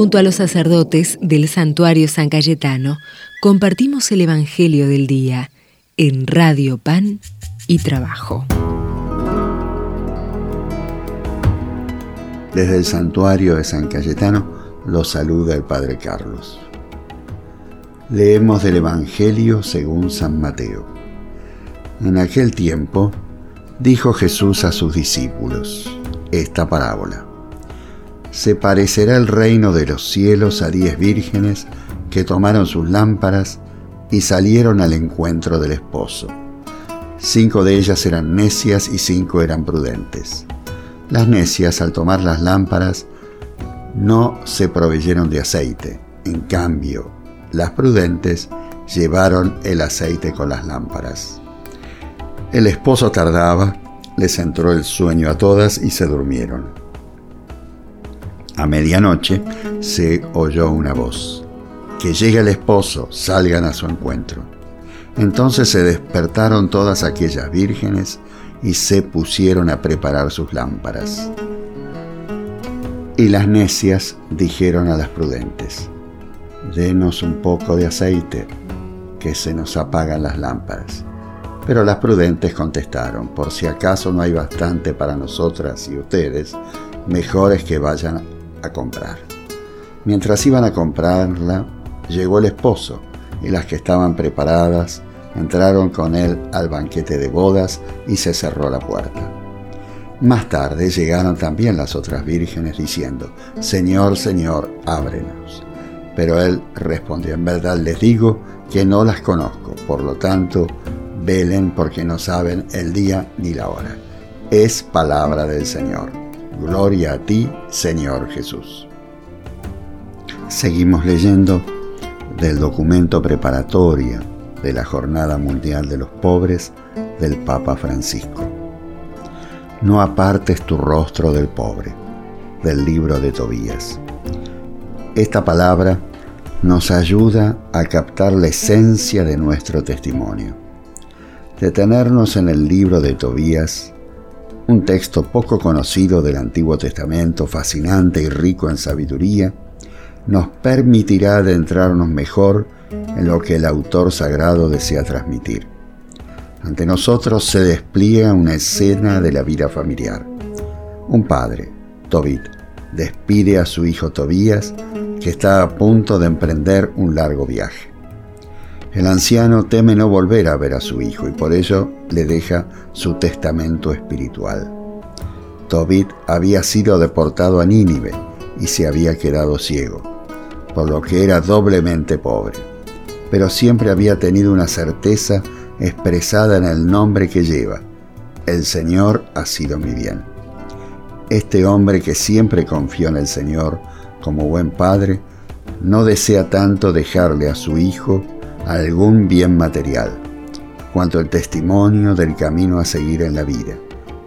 Junto a los sacerdotes del santuario San Cayetano, compartimos el Evangelio del Día en Radio Pan y Trabajo. Desde el santuario de San Cayetano los saluda el Padre Carlos. Leemos del Evangelio según San Mateo. En aquel tiempo dijo Jesús a sus discípulos esta parábola. Se parecerá el reino de los cielos a diez vírgenes que tomaron sus lámparas y salieron al encuentro del esposo. Cinco de ellas eran necias y cinco eran prudentes. Las necias, al tomar las lámparas, no se proveyeron de aceite. En cambio, las prudentes llevaron el aceite con las lámparas. El esposo tardaba, les entró el sueño a todas y se durmieron. A medianoche se oyó una voz. Que llegue el esposo, salgan a su encuentro. Entonces se despertaron todas aquellas vírgenes y se pusieron a preparar sus lámparas. Y las necias dijeron a las prudentes, denos un poco de aceite, que se nos apagan las lámparas. Pero las prudentes contestaron, por si acaso no hay bastante para nosotras y ustedes, mejor es que vayan a comprar. Mientras iban a comprarla, llegó el esposo, y las que estaban preparadas entraron con él al banquete de bodas y se cerró la puerta. Más tarde llegaron también las otras vírgenes diciendo, Señor, Señor, ábrenos. Pero él respondió, en verdad les digo que no las conozco, por lo tanto, velen porque no saben el día ni la hora. Es palabra del Señor. Gloria a ti, Señor Jesús. Seguimos leyendo del documento preparatorio de la Jornada Mundial de los Pobres del Papa Francisco. No apartes tu rostro del pobre, del libro de Tobías. Esta palabra nos ayuda a captar la esencia de nuestro testimonio. Detenernos en el libro de Tobías, un texto poco conocido del Antiguo Testamento, fascinante y rico en sabiduría, nos permitirá adentrarnos mejor en lo que el autor sagrado desea transmitir. Ante nosotros se despliega una escena de la vida familiar. Un padre, Tobit, despide a su hijo Tobías, que está a punto de emprender un largo viaje. El anciano teme no volver a ver a su hijo y por ello le deja su testamento espiritual. Tobit había sido deportado a Nínive y se había quedado ciego, por lo que era doblemente pobre, pero siempre había tenido una certeza expresada en el nombre que lleva. El Señor ha sido mi bien. Este hombre que siempre confió en el Señor como buen padre, no desea tanto dejarle a su hijo algún bien material, cuanto el testimonio del camino a seguir en la vida.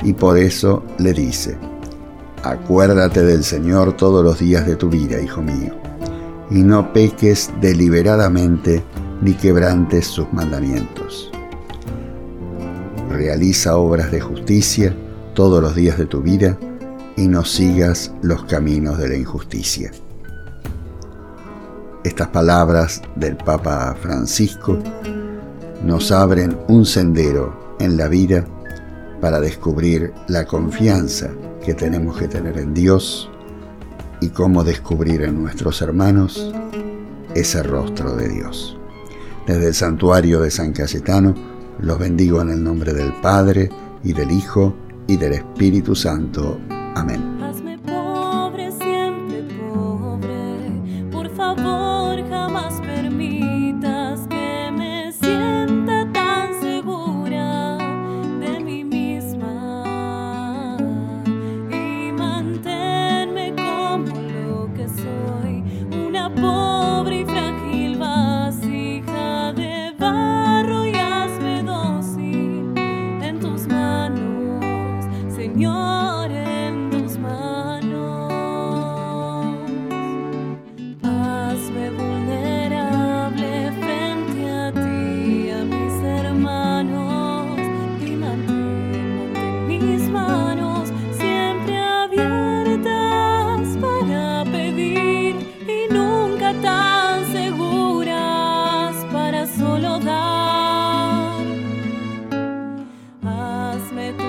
Y por eso le dice, acuérdate del Señor todos los días de tu vida, hijo mío, y no peques deliberadamente ni quebrantes sus mandamientos. Realiza obras de justicia todos los días de tu vida, y no sigas los caminos de la injusticia. Estas palabras del Papa Francisco nos abren un sendero en la vida para descubrir la confianza que tenemos que tener en Dios y cómo descubrir en nuestros hermanos ese rostro de Dios. Desde el santuario de San Cayetano los bendigo en el nombre del Padre y del Hijo y del Espíritu Santo. me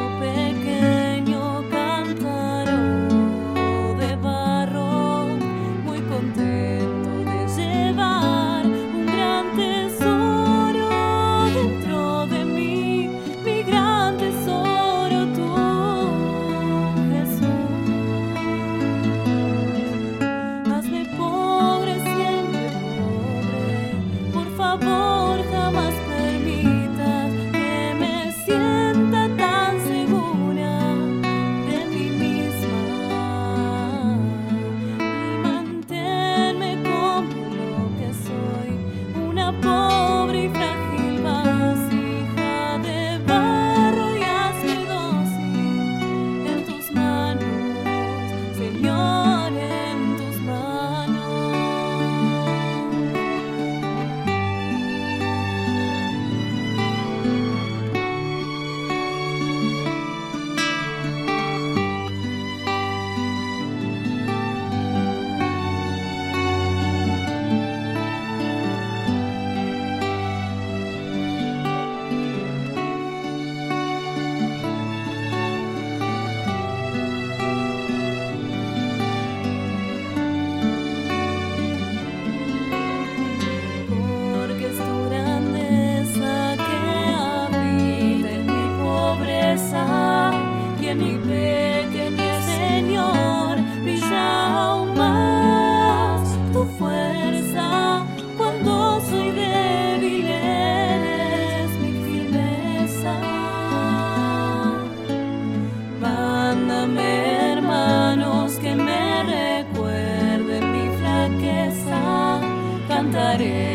body.